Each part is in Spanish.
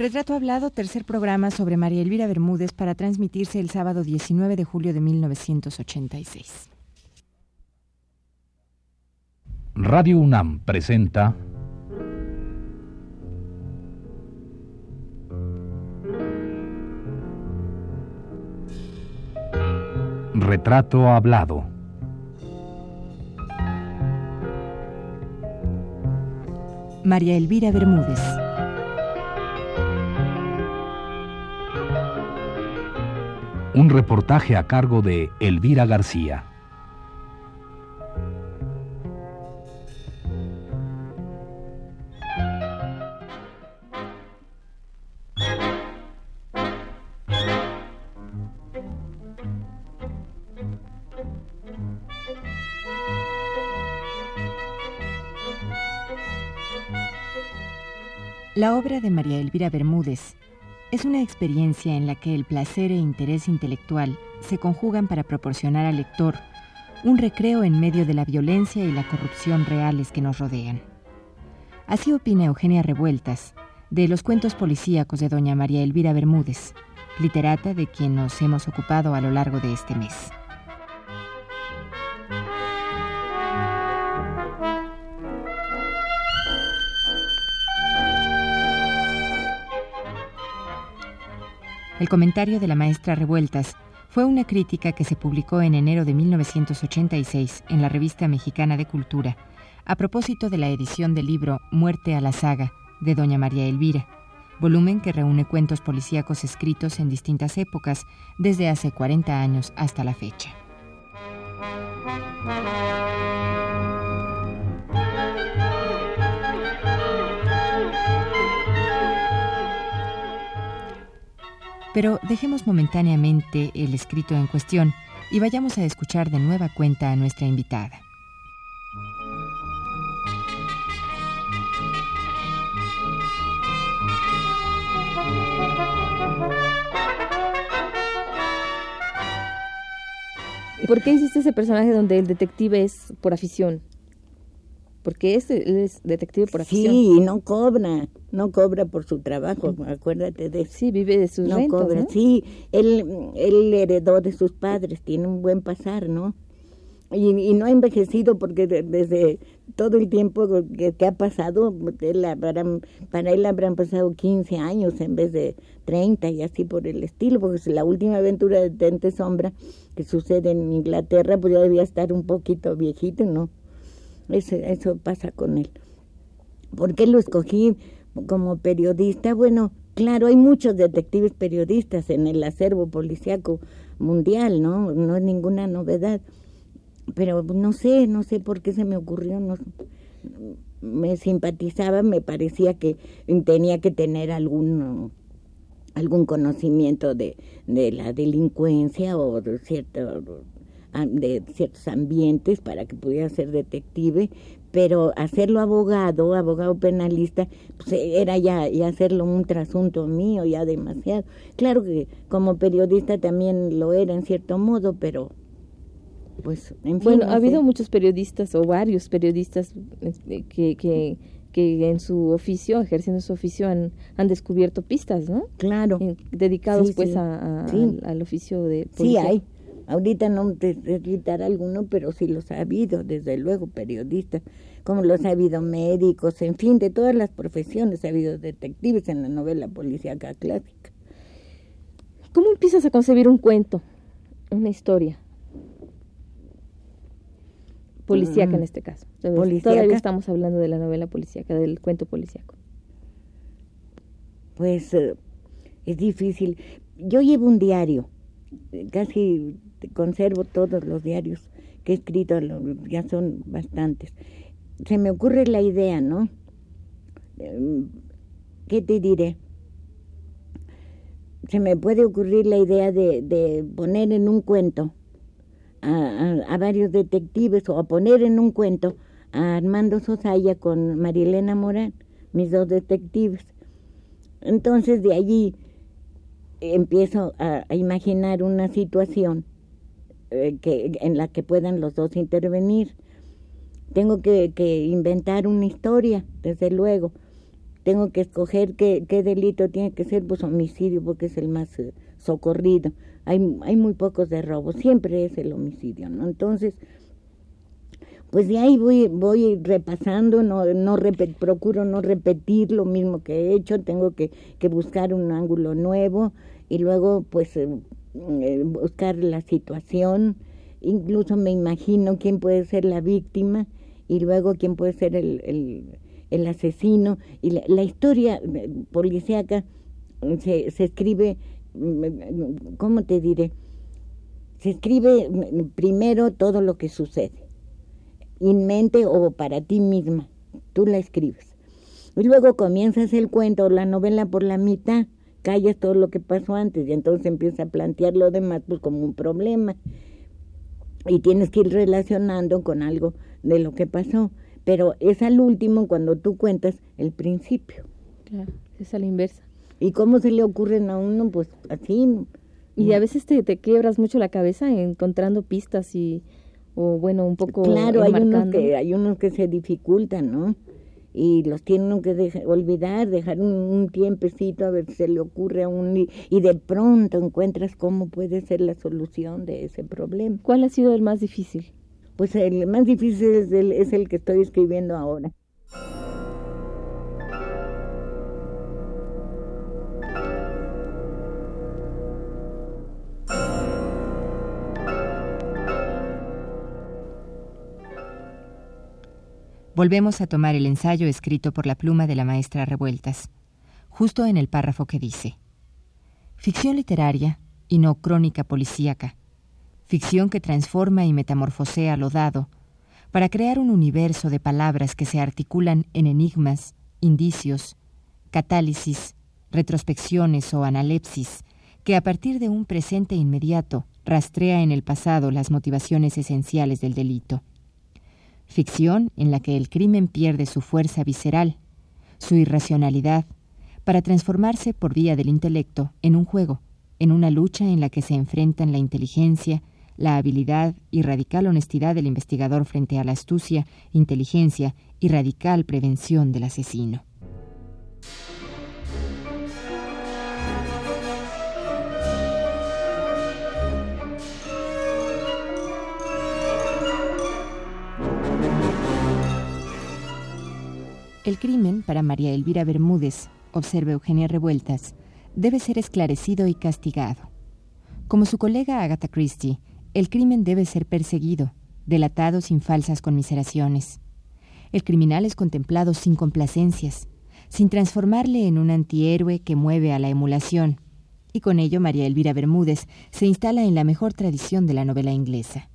Retrato Hablado, tercer programa sobre María Elvira Bermúdez para transmitirse el sábado 19 de julio de 1986. Radio UNAM presenta Retrato Hablado. María Elvira Bermúdez. Un reportaje a cargo de Elvira García. La obra de María Elvira Bermúdez es una experiencia en la que el placer e interés intelectual se conjugan para proporcionar al lector un recreo en medio de la violencia y la corrupción reales que nos rodean. Así opina Eugenia Revueltas de los cuentos policíacos de doña María Elvira Bermúdez, literata de quien nos hemos ocupado a lo largo de este mes. El comentario de la maestra Revueltas fue una crítica que se publicó en enero de 1986 en la Revista Mexicana de Cultura, a propósito de la edición del libro Muerte a la saga de Doña María Elvira, volumen que reúne cuentos policíacos escritos en distintas épocas, desde hace 40 años hasta la fecha. Pero dejemos momentáneamente el escrito en cuestión y vayamos a escuchar de nueva cuenta a nuestra invitada. ¿Por qué hiciste ese personaje donde el detective es por afición? Porque es, él es detective por afición. Sí, no cobra, no cobra por su trabajo, acuérdate de. Sí, vive de sus no rentas, cobra, ¿no? sí, él, él heredó de sus padres, tiene un buen pasar, ¿no? Y, y no ha envejecido porque de- desde todo el tiempo que, que ha pasado, él habrán- para él habrán pasado 15 años en vez de 30 y así por el estilo, porque es la última aventura de Tente Sombra que sucede en Inglaterra, pues ya debía estar un poquito viejito, ¿no? Eso, eso pasa con él. ¿Por qué lo escogí como periodista? Bueno, claro, hay muchos detectives periodistas en el acervo policíaco mundial, ¿no? No es ninguna novedad. Pero no sé, no sé por qué se me ocurrió, no, me simpatizaba, me parecía que tenía que tener algún algún conocimiento de, de la delincuencia o de cierto de ciertos ambientes para que pudiera ser detective, pero hacerlo abogado, abogado penalista, pues era ya, ya hacerlo un trasunto mío, ya demasiado. Claro que como periodista también lo era en cierto modo, pero pues en fin. Bueno, no ha habido muchos periodistas o varios periodistas este, que, que, que en su oficio, ejerciendo su oficio, han, han descubierto pistas, ¿no? Claro. En- dedicados Sí, pues sí. a, a- Sí. al, al oficio de Sí policía. hay. Ahorita no te quitar alguno, pero sí los ha habido, desde luego, periodistas, como los ha habido médicos, en fin, de todas las profesiones ha habido detectives en la novela policíaca clásica. ¿Cómo empiezas a concebir un cuento, una historia? Policíaca en Mm. este caso. Todavía- Policíaca. Todavía estamos hablando de la novela policíaca, del cuento policíaco. Pues eh, es difícil. Yo llevo un diario, eh, casi conservo todos los diarios que he escrito, ya son bastantes. Se me ocurre la idea, ¿no? Em, ¿Qué te diré? Se me puede ocurrir la idea de, poner en un cuento a, a- varios detectives o a poner en un cuento a Armando Sosaya con Marilena Morán, mis dos detectives. Entonces de allí empiezo a imaginar una situación eh, que, en la que puedan los dos intervenir. Tengo que, que inventar una historia, desde luego. tengo que escoger qué, qué delito tiene que ser, pues homicidio, porque es el más eh, socorrido. Hay, hay muy pocos de robo, siempre es el homicidio, ¿no? Entonces, pues de ahí voy, voy repasando, no, no procuro no repetir lo mismo que he hecho, tengo que, que buscar un ángulo nuevo y luego pues eh, eh, buscar la situación, incluso me imagino quién puede ser la víctima y luego quién puede ser el, el, asesino. Y la, historia eh, policíaca se, se escribe, mm, ¿cómo te diré? Se escribe mm, primero todo lo que sucede en mente o para ti misma. Tú la escribes. Y luego comienzas el cuento o la novela por la mitad, callas todo lo que pasó antes y entonces empiezas a plantear lo demás pues como un problema. Y tienes que ir relacionando con algo de lo que pasó. Pero es al último cuando tú cuentas el principio. Claro, es a la inversa. ¿Y cómo se le ocurren a uno? Pues así. Y a veces te, te quiebras mucho la cabeza encontrando pistas y o bueno, un poco Claro, hay unos, que, hay unos que se dificultan, ¿no? Y los tienen que dejar, olvidar, dejar un, tiempecito a ver si se le ocurre a un... Y, de pronto encuentras cómo puede ser la solución de ese problema. ¿Cuál ha sido el más difícil? Pues el más difícil es el, es el que estoy escribiendo ahora. Volvemos a tomar el ensayo escrito por la pluma de la maestra Revueltas, justo en el párrafo que dice, Ficción literaria y no crónica policíaca, ficción que transforma y metamorfosea lo dado, para crear un universo de palabras que se articulan en enigmas, indicios, catálisis, retrospecciones o analepsis, que a partir de un presente inmediato rastrea en el pasado las motivaciones esenciales del delito ficción en la que el crimen pierde su fuerza visceral, su irracionalidad, para transformarse por vía del intelecto en un juego, en una lucha en la que se enfrentan la inteligencia, la habilidad y radical honestidad del investigador frente a la astucia, inteligencia y radical prevención del asesino. El crimen, para María Elvira Bermúdez, observa Eugenia Revueltas, debe ser esclarecido y castigado. Como su colega Agatha Christie, el crimen debe ser perseguido, delatado sin falsas conmiseraciones. El criminal es contemplado sin complacencias, sin transformarle en un antihéroe que mueve a la emulación, y con ello María Elvira Bermúdez se instala en la mejor tradición de la novela inglesa.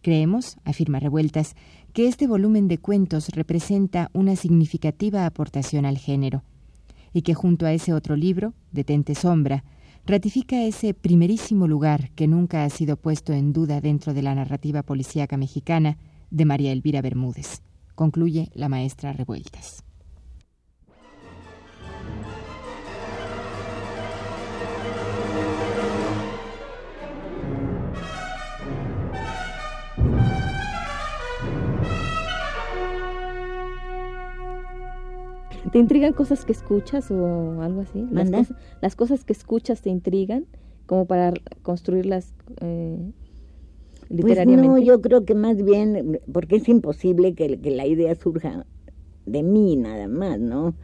Creemos, afirma Revueltas, que este volumen de cuentos representa una significativa aportación al género, y que junto a ese otro libro, Detente Sombra, ratifica ese primerísimo lugar que nunca ha sido puesto en duda dentro de la narrativa policíaca mexicana de María Elvira Bermúdez, concluye la maestra Revueltas. ¿Te intrigan cosas que escuchas o algo así? Las, cosas, las cosas que escuchas te intrigan como para construirlas eh, literariamente. Pues no, yo creo que más bien, porque es imposible que, que la idea surja de mí nada más, ¿no?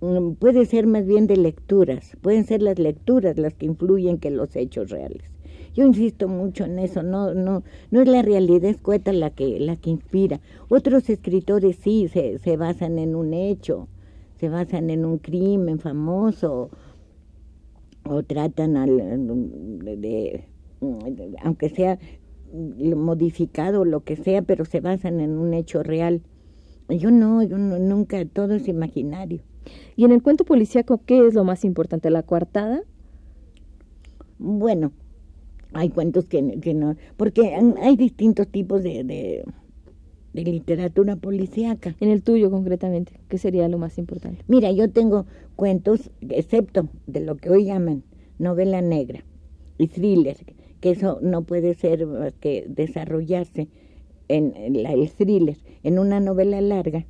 Mm, puede ser más bien de lecturas, pueden ser las lecturas las que influyen que los hechos reales. Yo insisto mucho en eso, no, no, no es la realidad escueta la que, la que inspira. Otros escritores sí se, se basan en un hecho, se basan en un crimen famoso o tratan al, de, aunque sea modificado lo que sea, pero se basan en un hecho real. Yo no, yo nunca, todo es imaginario. ¿Y en el cuento policíaco qué es lo más importante? ¿La coartada? Bueno, hay cuentos que, que no, porque hay distintos tipos de, de literatura policíaca. En el tuyo concretamente, ¿qué sería lo más importante? Mira, yo tengo cuentos, excepto de lo que hoy llaman novela negra y thriller, que eso no puede ser más que desarrollarse en, el thriller, en una novela larga,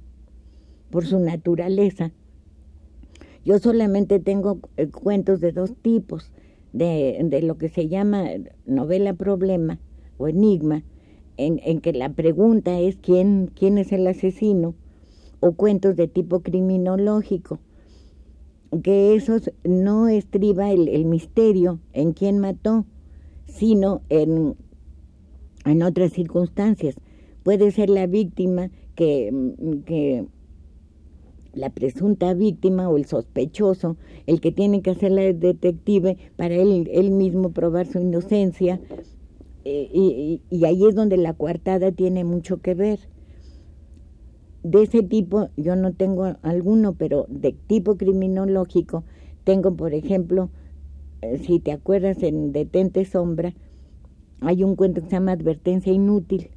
por su naturaleza, Yo solamente tengo eh, cuentos de dos tipos, de, de, lo que se llama novela problema o enigma, en, que la pregunta es quién, quién es el asesino, o cuentos de tipo criminológico, que esos no estriba el, el misterio en quién mató, sino en, en otras circunstancias. Puede ser la víctima que, que la presunta víctima o el sospechoso, el que tiene que hacer la detective para él, él mismo probar su inocencia. Eh, y, ahí es donde la coartada tiene mucho que ver. De ese tipo yo no tengo alguno, pero de tipo criminológico tengo, por ejemplo, eh, si te acuerdas en Detente Sombra, hay un cuento que se llama Advertencia Inútil.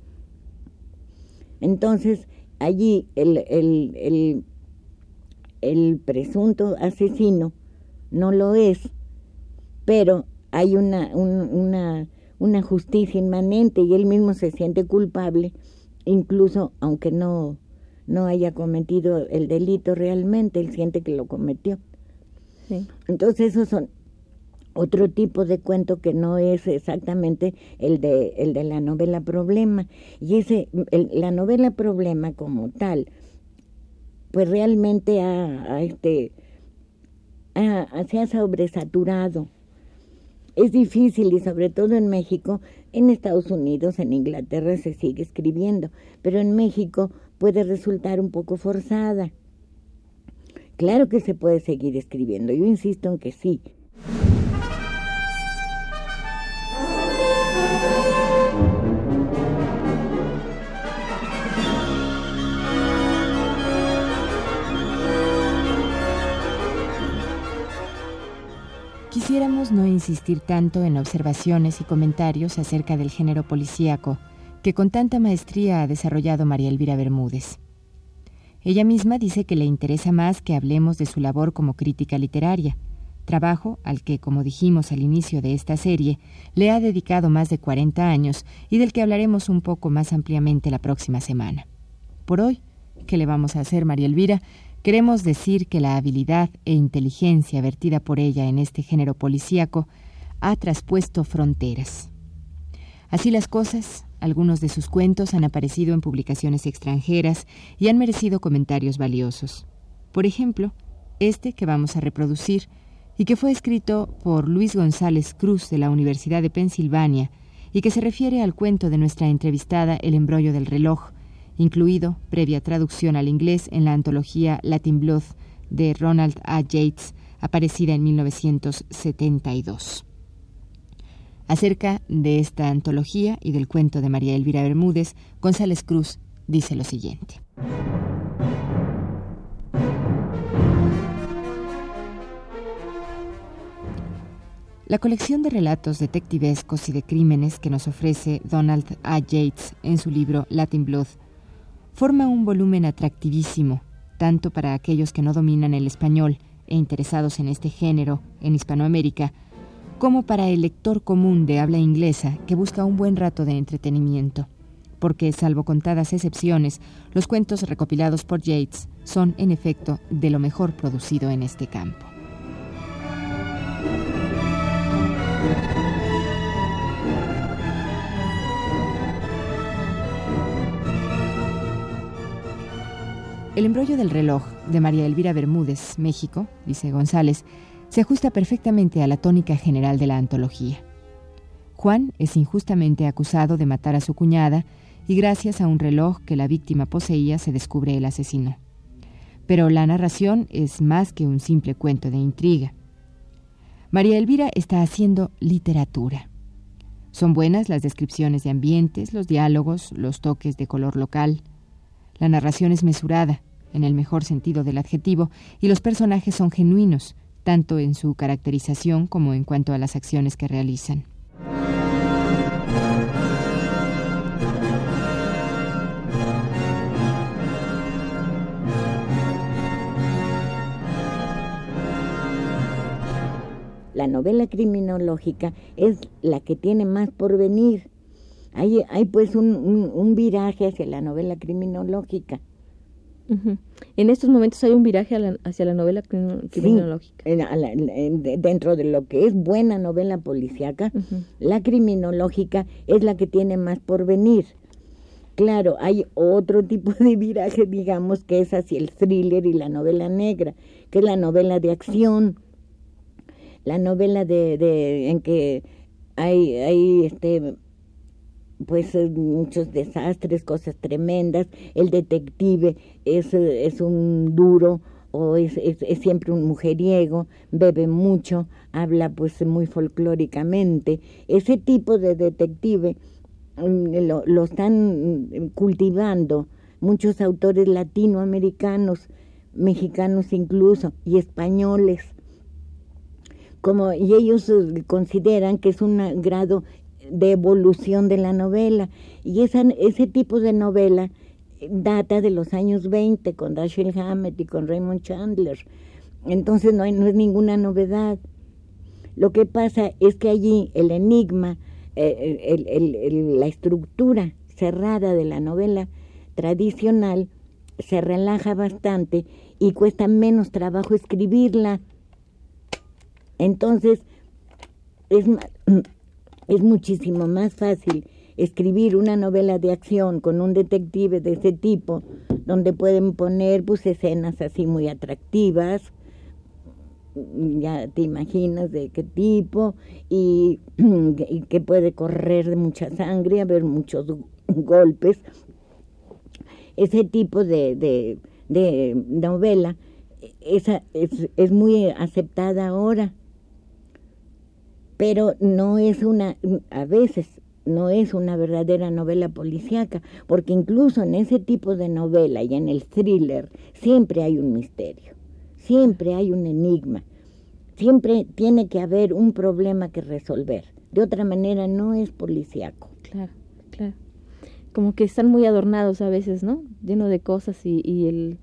Entonces, allí el, el, el el presunto asesino no lo es, pero hay una, una, una justicia inmanente y él mismo se siente culpable, incluso aunque no, no haya cometido el delito realmente, él siente que lo cometió. Entonces esos son otro tipo de cuento que no es exactamente el de, el de la novela Problema. Y ese, la novela Problema como tal, pues realmente este, se ha sobresaturado. Es difícil y sobre todo en México, en Estados Unidos, en Inglaterra se sigue escribiendo, pero en México puede resultar un poco forzada. Claro que se puede seguir escribiendo, yo insisto en que sí, Quisiéramos no insistir tanto en observaciones y comentarios acerca del género policíaco que con tanta maestría ha desarrollado María Elvira Bermúdez. Ella misma dice que le interesa más que hablemos de su labor como crítica literaria, trabajo al que, como dijimos al inicio de esta serie, le ha dedicado más de 40 años y del que hablaremos un poco más ampliamente la próxima semana. Por hoy, ¿qué le vamos a hacer, María Elvira? Queremos decir que la habilidad e inteligencia vertida por ella en este género policíaco ha traspuesto fronteras. Así las cosas, algunos de sus cuentos han aparecido en publicaciones extranjeras y han merecido comentarios valiosos. Por ejemplo, este que vamos a reproducir y que fue escrito por Luis González Cruz de la Universidad de Pensilvania y que se refiere al cuento de nuestra entrevistada El embrollo del reloj, incluido previa traducción al inglés en la antología Latin Blood de Ronald A. Yates, aparecida en 1972. Acerca de esta antología y del cuento de María Elvira Bermúdez, González Cruz dice lo siguiente. La colección de relatos detectivescos y de crímenes que nos ofrece Donald A. Yates en su libro Latin Blood forma un volumen atractivísimo, tanto para aquellos que no dominan el español e interesados en este género en Hispanoamérica, como para el lector común de habla inglesa que busca un buen rato de entretenimiento, porque, salvo contadas excepciones, los cuentos recopilados por Yates son, en efecto, de lo mejor producido en este campo. El embrollo del reloj de María Elvira Bermúdez, México, dice González, se ajusta perfectamente a la tónica general de la antología. Juan es injustamente acusado de matar a su cuñada y gracias a un reloj que la víctima poseía se descubre el asesino. Pero la narración es más que un simple cuento de intriga. María Elvira está haciendo literatura. Son buenas las descripciones de ambientes, los diálogos, los toques de color local, la narración es mesurada, en el mejor sentido del adjetivo, y los personajes son genuinos, tanto en su caracterización como en cuanto a las acciones que realizan. La novela criminológica es la que tiene más por venir hay, hay pues un, un, viraje hacia la novela criminológica. En estos momentos hay un viraje hacia la novela criminológica. dentro de lo que es buena novela policíaca, la criminológica es la que tiene más por venir. Claro, hay otro tipo de viraje, digamos, que es hacia el thriller y la novela negra, que es la novela de acción, la novela de, de en que hay, hay este pues eh, muchos desastres, cosas tremendas, el detective es, es un duro o es, es, siempre un mujeriego, bebe mucho, habla pues muy folclóricamente. Ese tipo de detective mm, lo, lo están mm, cultivando muchos autores latinoamericanos, mexicanos incluso, y españoles. Como, y ellos eh, consideran que es un grado de evolución de la novela. Y ese tipo de novela data de los años 20 con Dashiell Hammett y con Raymond Chandler. Entonces no, no es ninguna novedad. Lo que pasa es que allí el enigma, eh, la estructura cerrada de la novela tradicional se relaja bastante y cuesta menos trabajo escribirla. Entonces, es, es muchísimo más fácil escribir una novela de acción con un detective de ese tipo, donde pueden poner pues escenas así muy atractivas, ya te imaginas de qué tipo, y, que puede correr de mucha sangre, haber muchos golpes. Ese tipo de, de, de novela esa es, es muy aceptada ahora pero no es una, a veces no es una verdadera novela policíaca, porque incluso en ese tipo de novela y en el thriller siempre hay un misterio, siempre hay un enigma, siempre tiene que haber un problema que resolver. De otra manera no es policíaco. Claro, claro. Como que están muy adornados a veces, ¿no? Lleno de cosas y, y el...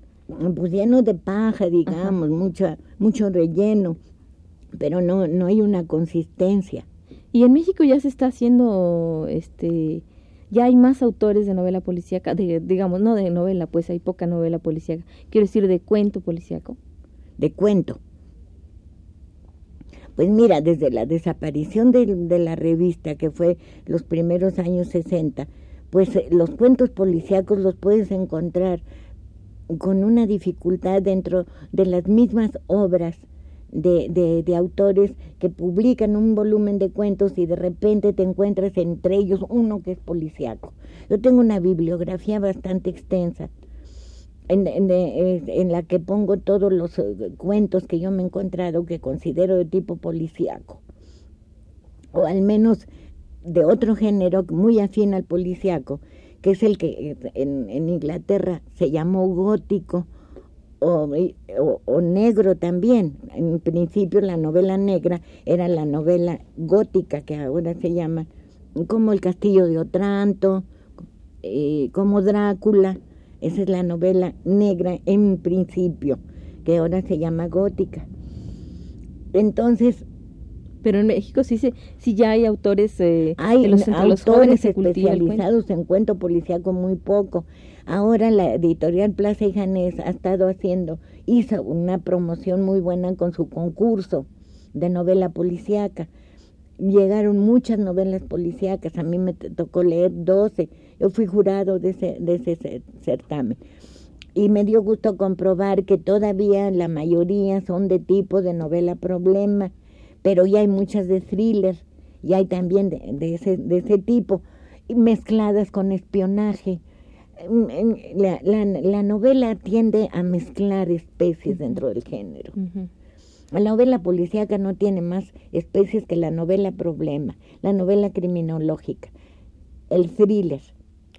Pues lleno de paja, digamos, mucha, mucho relleno pero no, no hay una consistencia. Y en México ya se está haciendo, este, ya hay más autores de novela policíaca, de, digamos, no de novela, pues hay poca novela policíaca, quiero decir de cuento policíaco. De cuento. Pues mira, desde la desaparición de, de la revista, que fue los primeros años 60, pues eh, los cuentos policíacos los puedes encontrar con una dificultad dentro de las mismas obras de, de, autores que publican un volumen de cuentos y de repente te encuentras entre ellos uno que es policiaco. Yo tengo una bibliografía bastante extensa en, en, la que pongo todos los eh, cuentos que yo me he encontrado que considero de tipo policiaco, o al menos de otro género muy afín al policiaco, que es el que eh, en, en Inglaterra se llamó gótico o, negro también. En principio la novela negra era la novela gótica, que ahora se llama, como El Castillo de Otranto, eh, como Drácula. Esa es la novela negra en principio, que ahora se llama gótica. Entonces, pero en México sí se, sí ya hay autores eh, hay los, autores especializados en cuento policíaco muy poco Ahora la editorial Plaza y Janés ha estado haciendo, hizo una promoción muy buena con su concurso de novela policíaca. Llegaron muchas novelas policíacas, a mí me tocó leer 12, yo fui jurado de ese, de ese certamen. Y me dio gusto comprobar que todavía la mayoría son de tipo de novela problema, pero ya hay muchas de thriller, y hay también de, de, ese, de ese tipo, mezcladas con espionaje la, la, novela tiende a mezclar especies dentro del género. La novela policíaca no tiene más especies que la novela problema, la novela criminológica, el thriller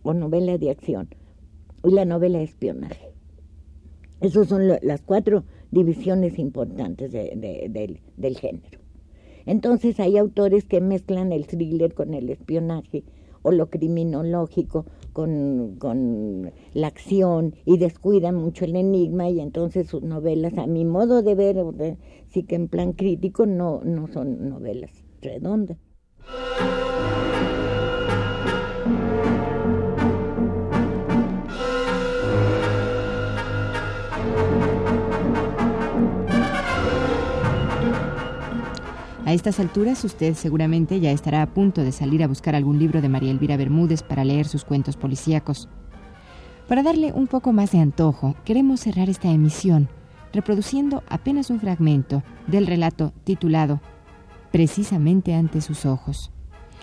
o novela de acción y la novela de espionaje. Esas son las cuatro divisiones importantes del, del género. Entonces hay autores que mezclan el thriller con el espionaje o lo criminológico con, con la acción y descuidan mucho el enigma y entonces sus novelas, a mi modo de ver, sí que en plan crítico no, no son novelas redondas. A estas alturas usted seguramente ya estará a punto de salir a buscar algún libro de María Elvira Bermúdez para leer sus cuentos policíacos. Para darle un poco más de antojo, queremos cerrar esta emisión reproduciendo apenas un fragmento del relato titulado Precisamente ante sus ojos,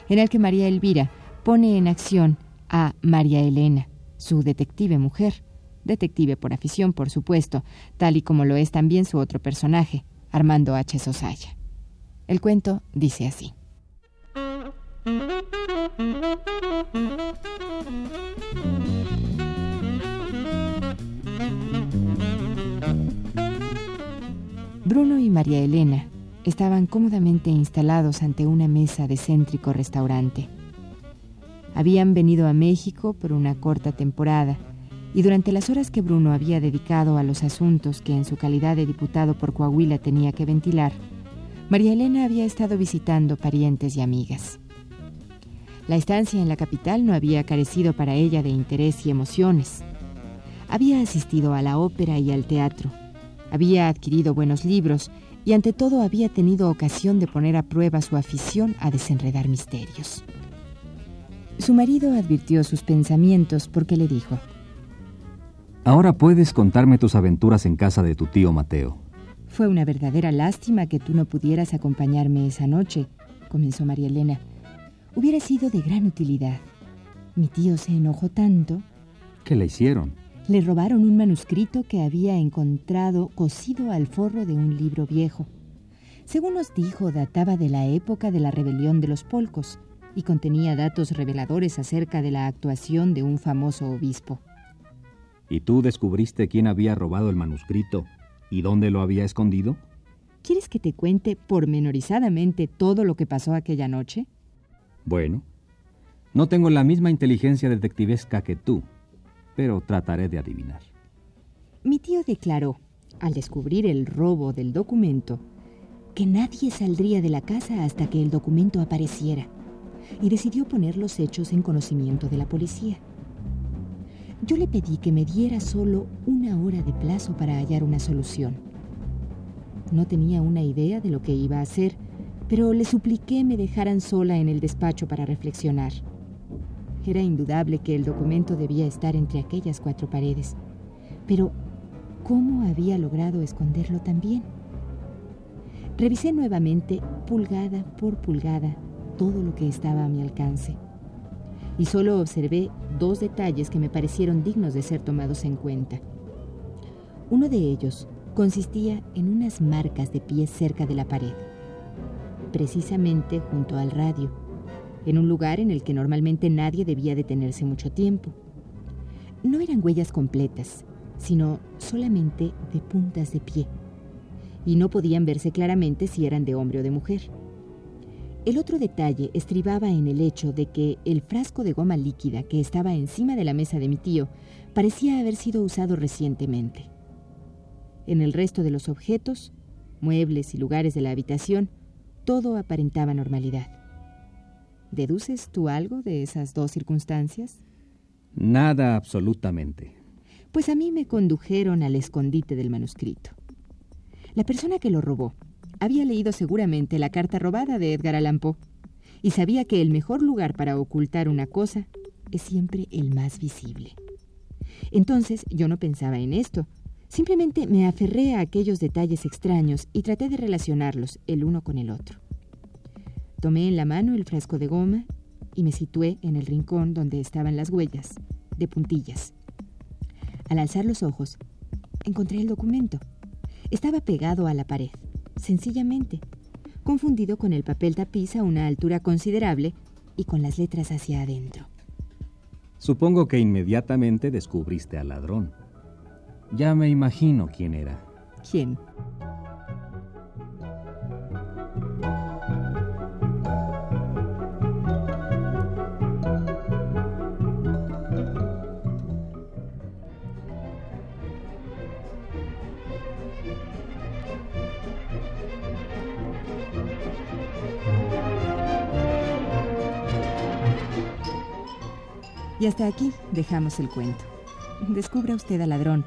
en el que María Elvira pone en acción a María Elena, su detective mujer, detective por afición, por supuesto, tal y como lo es también su otro personaje, Armando H. Sosaya. El cuento dice así. Bruno y María Elena estaban cómodamente instalados ante una mesa de céntrico restaurante. Habían venido a México por una corta temporada y durante las horas que Bruno había dedicado a los asuntos que en su calidad de diputado por Coahuila tenía que ventilar, María Elena había estado visitando parientes y amigas. La estancia en la capital no había carecido para ella de interés y emociones. Había asistido a la ópera y al teatro, había adquirido buenos libros y ante todo había tenido ocasión de poner a prueba su afición a desenredar misterios. Su marido advirtió sus pensamientos porque le dijo, Ahora puedes contarme tus aventuras en casa de tu tío Mateo. Fue una verdadera lástima que tú no pudieras acompañarme esa noche, comenzó María Elena. Hubiera sido de gran utilidad. Mi tío se enojó tanto. ¿Qué le hicieron? le robaron un manuscrito que había encontrado cosido al forro de un libro viejo. Según nos dijo, databa de la época de la rebelión de los polcos y contenía datos reveladores acerca de la actuación de un famoso obispo. ¿Y tú descubriste quién había robado el manuscrito y dónde lo había escondido? ¿Quieres que te cuente pormenorizadamente todo lo que pasó aquella noche? Bueno, no tengo la misma inteligencia detectivesca que tú, pero trataré de adivinar. Mi tío declaró, al descubrir el robo del documento, que nadie saldría de la casa hasta que el documento apareciera, y decidió poner los hechos en conocimiento de la policía. Yo le pedí que me diera solo una hora de plazo para hallar una solución. No tenía una idea de lo que iba a hacer, pero le supliqué me dejaran sola en el despacho para reflexionar. Era indudable que el documento debía estar entre aquellas cuatro paredes. Pero, ¿cómo había logrado esconderlo también? Revisé nuevamente, pulgada por pulgada, todo lo que estaba a mi alcance. Y solo observé dos detalles que me parecieron dignos de ser tomados en cuenta. Uno de ellos consistía en unas marcas de pies cerca de la pared, precisamente junto al radio en un lugar en el que normalmente nadie debía detenerse mucho tiempo. No eran huellas completas, sino solamente de puntas de pie, y no podían verse claramente si eran de hombre o de mujer. El otro detalle estribaba en el hecho de que el frasco de goma líquida que estaba encima de la mesa de mi tío parecía haber sido usado recientemente. En el resto de los objetos, muebles y lugares de la habitación, todo aparentaba normalidad. ¿Deduces tú algo de esas dos circunstancias? Nada absolutamente. Pues a mí me condujeron al escondite del manuscrito. La persona que lo robó había leído seguramente la carta robada de Edgar Allan Poe y sabía que el mejor lugar para ocultar una cosa es siempre el más visible. Entonces yo no pensaba en esto, simplemente me aferré a aquellos detalles extraños y traté de relacionarlos el uno con el otro. Tomé en la mano el frasco de goma y me situé en el rincón donde estaban las huellas, de puntillas. Al alzar los ojos, encontré el documento. Estaba pegado a la pared, sencillamente, confundido con el papel tapiz a una altura considerable y con las letras hacia adentro. Supongo que inmediatamente descubriste al ladrón. Ya me imagino quién era. ¿Quién? Hasta aquí dejamos el cuento. Descubra usted al ladrón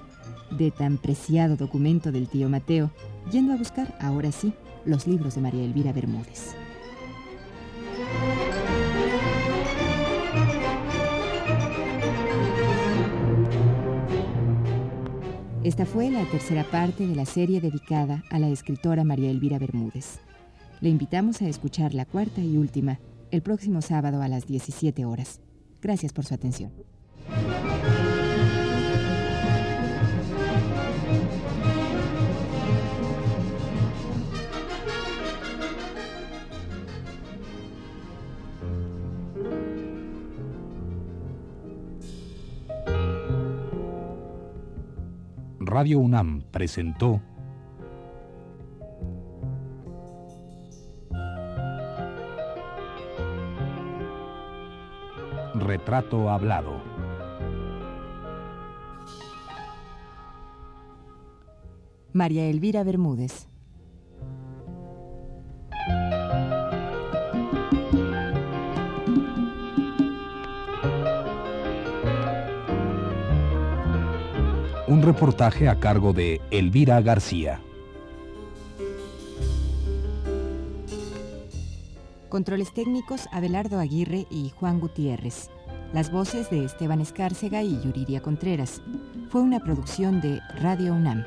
de tan preciado documento del tío Mateo, yendo a buscar, ahora sí, los libros de María Elvira Bermúdez. Esta fue la tercera parte de la serie dedicada a la escritora María Elvira Bermúdez. Le invitamos a escuchar la cuarta y última el próximo sábado a las 17 horas. Gracias por su atención. Radio UNAM presentó Retrato Hablado. María Elvira Bermúdez. Un reportaje a cargo de Elvira García. Controles técnicos Abelardo Aguirre y Juan Gutiérrez. Las voces de Esteban Escárcega y Yuridia Contreras. Fue una producción de Radio UNAM.